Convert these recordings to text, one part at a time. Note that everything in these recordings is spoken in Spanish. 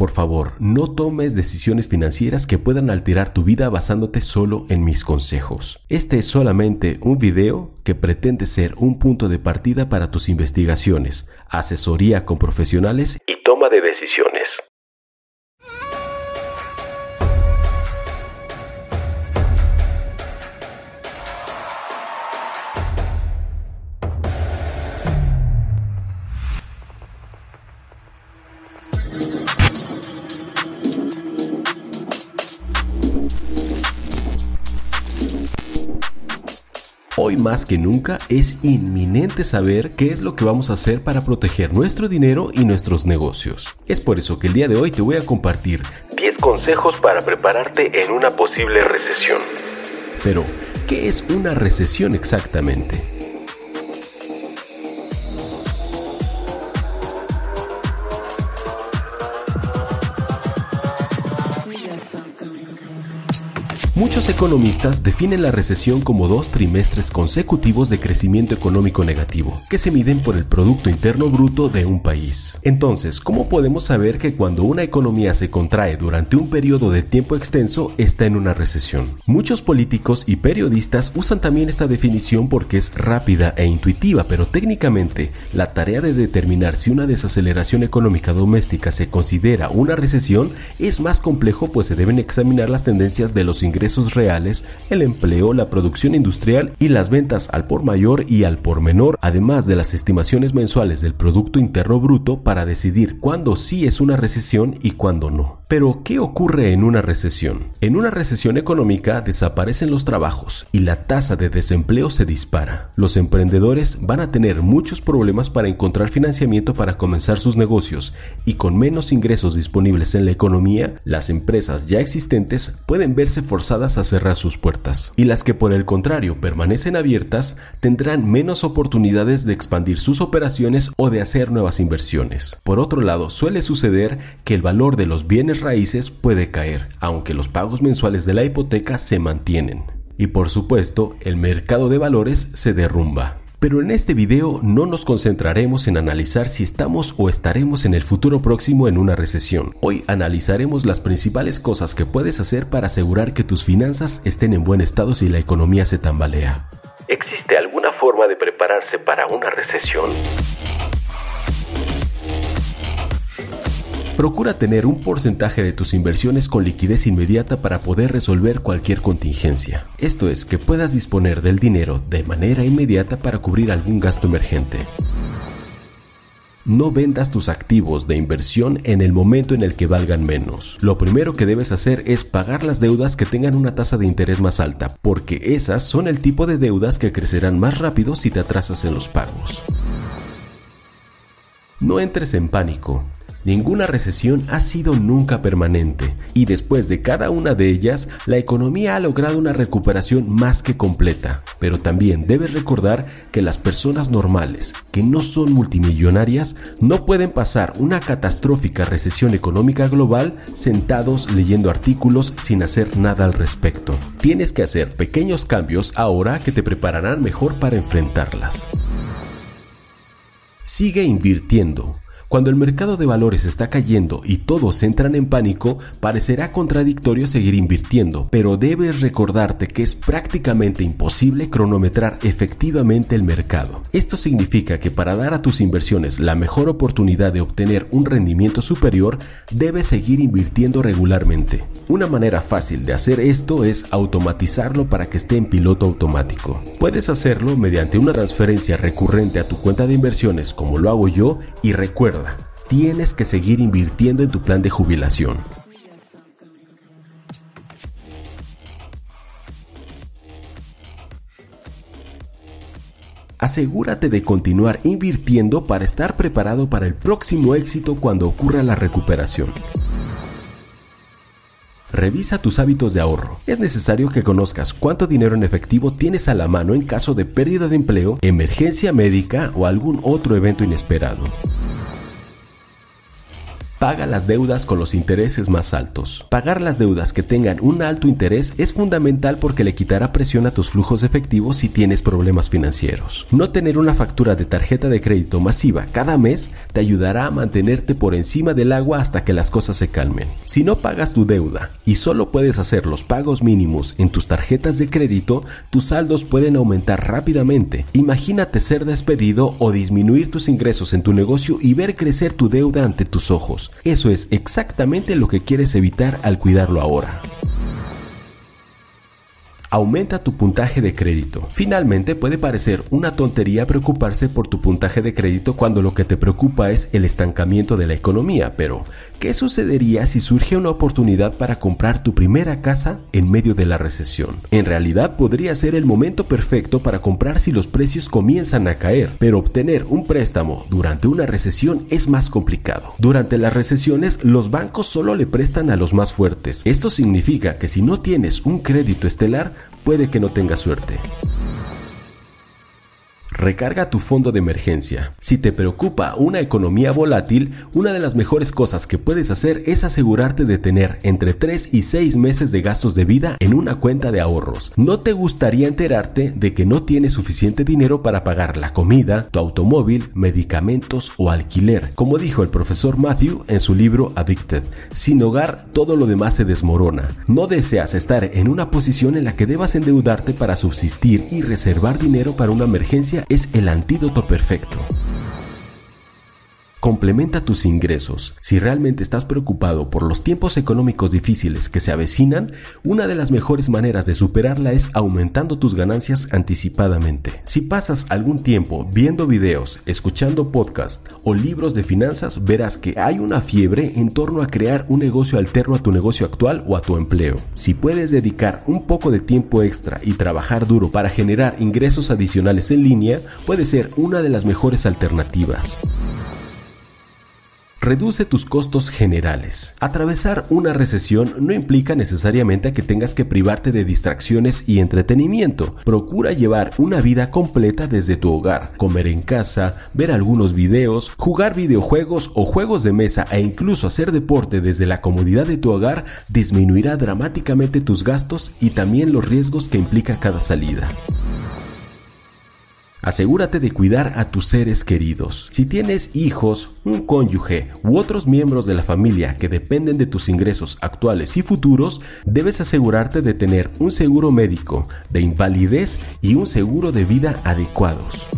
Por favor, no tomes decisiones financieras que puedan alterar tu vida basándote solo en mis consejos. Este es solamente un video que pretende ser un punto de partida para tus investigaciones, asesoría con profesionales y toma de decisiones. Más que nunca es inminente saber qué es lo que vamos a hacer para proteger nuestro dinero y nuestros negocios. Es por eso que el día de hoy te voy a compartir 10 consejos para prepararte en una posible recesión. Pero, ¿qué es una recesión exactamente? Muchos economistas definen la recesión como dos trimestres consecutivos de crecimiento económico negativo, que se miden por el Producto Interno Bruto de un país. Entonces, ¿cómo podemos saber que cuando una economía se contrae durante un periodo de tiempo extenso está en una recesión? Muchos políticos y periodistas usan también esta definición porque es rápida e intuitiva, pero técnicamente la tarea de determinar si una desaceleración económica doméstica se considera una recesión es más complejo pues se deben examinar las tendencias de los ingresos reales, el empleo, la producción industrial y las ventas al por mayor y al por menor, además de las estimaciones mensuales del Producto Interno Bruto para decidir cuándo sí es una recesión y cuándo no. Pero, ¿qué ocurre en una recesión? En una recesión económica desaparecen los trabajos y la tasa de desempleo se dispara. Los emprendedores van a tener muchos problemas para encontrar financiamiento para comenzar sus negocios y con menos ingresos disponibles en la economía, las empresas ya existentes pueden verse forzadas a cerrar sus puertas. Y las que por el contrario permanecen abiertas tendrán menos oportunidades de expandir sus operaciones o de hacer nuevas inversiones. Por otro lado, suele suceder que el valor de los bienes raíces puede caer, aunque los pagos mensuales de la hipoteca se mantienen. Y por supuesto, el mercado de valores se derrumba. Pero en este video no nos concentraremos en analizar si estamos o estaremos en el futuro próximo en una recesión. Hoy analizaremos las principales cosas que puedes hacer para asegurar que tus finanzas estén en buen estado si la economía se tambalea. ¿Existe alguna forma de prepararse para una recesión? Procura tener un porcentaje de tus inversiones con liquidez inmediata para poder resolver cualquier contingencia. Esto es, que puedas disponer del dinero de manera inmediata para cubrir algún gasto emergente. No vendas tus activos de inversión en el momento en el que valgan menos. Lo primero que debes hacer es pagar las deudas que tengan una tasa de interés más alta, porque esas son el tipo de deudas que crecerán más rápido si te atrasas en los pagos. No entres en pánico. Ninguna recesión ha sido nunca permanente y después de cada una de ellas la economía ha logrado una recuperación más que completa. Pero también debes recordar que las personas normales, que no son multimillonarias, no pueden pasar una catastrófica recesión económica global sentados leyendo artículos sin hacer nada al respecto. Tienes que hacer pequeños cambios ahora que te prepararán mejor para enfrentarlas. Sigue invirtiendo. Cuando el mercado de valores está cayendo y todos entran en pánico, parecerá contradictorio seguir invirtiendo, pero debes recordarte que es prácticamente imposible cronometrar efectivamente el mercado. Esto significa que para dar a tus inversiones la mejor oportunidad de obtener un rendimiento superior, debes seguir invirtiendo regularmente. Una manera fácil de hacer esto es automatizarlo para que esté en piloto automático. Puedes hacerlo mediante una transferencia recurrente a tu cuenta de inversiones como lo hago yo y recuerda tienes que seguir invirtiendo en tu plan de jubilación. Asegúrate de continuar invirtiendo para estar preparado para el próximo éxito cuando ocurra la recuperación. Revisa tus hábitos de ahorro. Es necesario que conozcas cuánto dinero en efectivo tienes a la mano en caso de pérdida de empleo, emergencia médica o algún otro evento inesperado. Paga las deudas con los intereses más altos. Pagar las deudas que tengan un alto interés es fundamental porque le quitará presión a tus flujos efectivos si tienes problemas financieros. No tener una factura de tarjeta de crédito masiva cada mes te ayudará a mantenerte por encima del agua hasta que las cosas se calmen. Si no pagas tu deuda y solo puedes hacer los pagos mínimos en tus tarjetas de crédito, tus saldos pueden aumentar rápidamente. Imagínate ser despedido o disminuir tus ingresos en tu negocio y ver crecer tu deuda ante tus ojos. Eso es exactamente lo que quieres evitar al cuidarlo ahora. Aumenta tu puntaje de crédito. Finalmente puede parecer una tontería preocuparse por tu puntaje de crédito cuando lo que te preocupa es el estancamiento de la economía, pero ¿qué sucedería si surge una oportunidad para comprar tu primera casa en medio de la recesión? En realidad podría ser el momento perfecto para comprar si los precios comienzan a caer, pero obtener un préstamo durante una recesión es más complicado. Durante las recesiones los bancos solo le prestan a los más fuertes. Esto significa que si no tienes un crédito estelar, puede que no tengas suerte. Recarga tu fondo de emergencia. Si te preocupa una economía volátil, una de las mejores cosas que puedes hacer es asegurarte de tener entre 3 y 6 meses de gastos de vida en una cuenta de ahorros. No te gustaría enterarte de que no tienes suficiente dinero para pagar la comida, tu automóvil, medicamentos o alquiler. Como dijo el profesor Matthew en su libro Addicted, sin hogar todo lo demás se desmorona. No deseas estar en una posición en la que debas endeudarte para subsistir y reservar dinero para una emergencia es el antídoto perfecto. Complementa tus ingresos. Si realmente estás preocupado por los tiempos económicos difíciles que se avecinan, una de las mejores maneras de superarla es aumentando tus ganancias anticipadamente. Si pasas algún tiempo viendo videos, escuchando podcasts o libros de finanzas, verás que hay una fiebre en torno a crear un negocio alterno a tu negocio actual o a tu empleo. Si puedes dedicar un poco de tiempo extra y trabajar duro para generar ingresos adicionales en línea, puede ser una de las mejores alternativas. Reduce tus costos generales. Atravesar una recesión no implica necesariamente que tengas que privarte de distracciones y entretenimiento. Procura llevar una vida completa desde tu hogar, comer en casa, ver algunos videos, jugar videojuegos o juegos de mesa e incluso hacer deporte desde la comodidad de tu hogar disminuirá dramáticamente tus gastos y también los riesgos que implica cada salida. Asegúrate de cuidar a tus seres queridos. Si tienes hijos, un cónyuge u otros miembros de la familia que dependen de tus ingresos actuales y futuros, debes asegurarte de tener un seguro médico, de invalidez y un seguro de vida adecuados.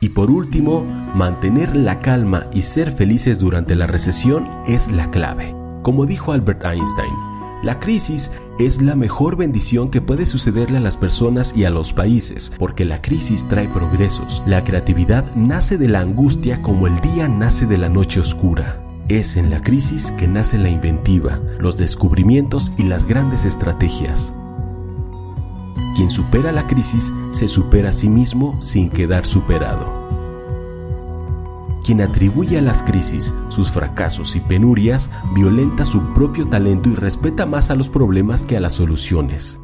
Y por último, mantener la calma y ser felices durante la recesión es la clave. Como dijo Albert Einstein, la crisis es la mejor bendición que puede sucederle a las personas y a los países, porque la crisis trae progresos. La creatividad nace de la angustia como el día nace de la noche oscura. Es en la crisis que nace la inventiva, los descubrimientos y las grandes estrategias. Quien supera la crisis se supera a sí mismo sin quedar superado. Quien atribuye a las crisis, sus fracasos y penurias, violenta su propio talento y respeta más a los problemas que a las soluciones.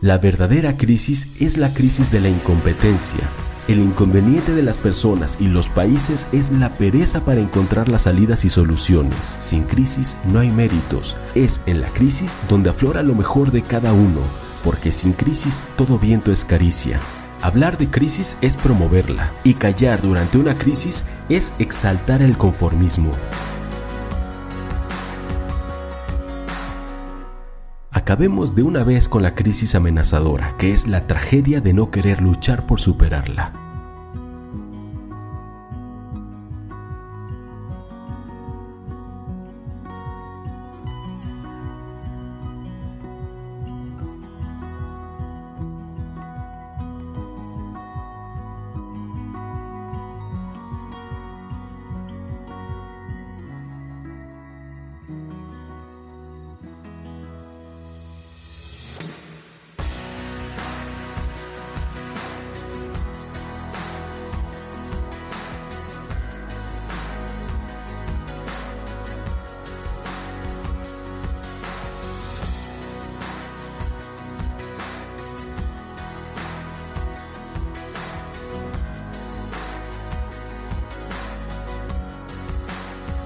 La verdadera crisis es la crisis de la incompetencia. El inconveniente de las personas y los países es la pereza para encontrar las salidas y soluciones. Sin crisis no hay méritos. Es en la crisis donde aflora lo mejor de cada uno, porque sin crisis todo viento es caricia. Hablar de crisis es promoverla y callar durante una crisis es exaltar el conformismo. Acabemos de una vez con la crisis amenazadora, que es la tragedia de no querer luchar por superarla.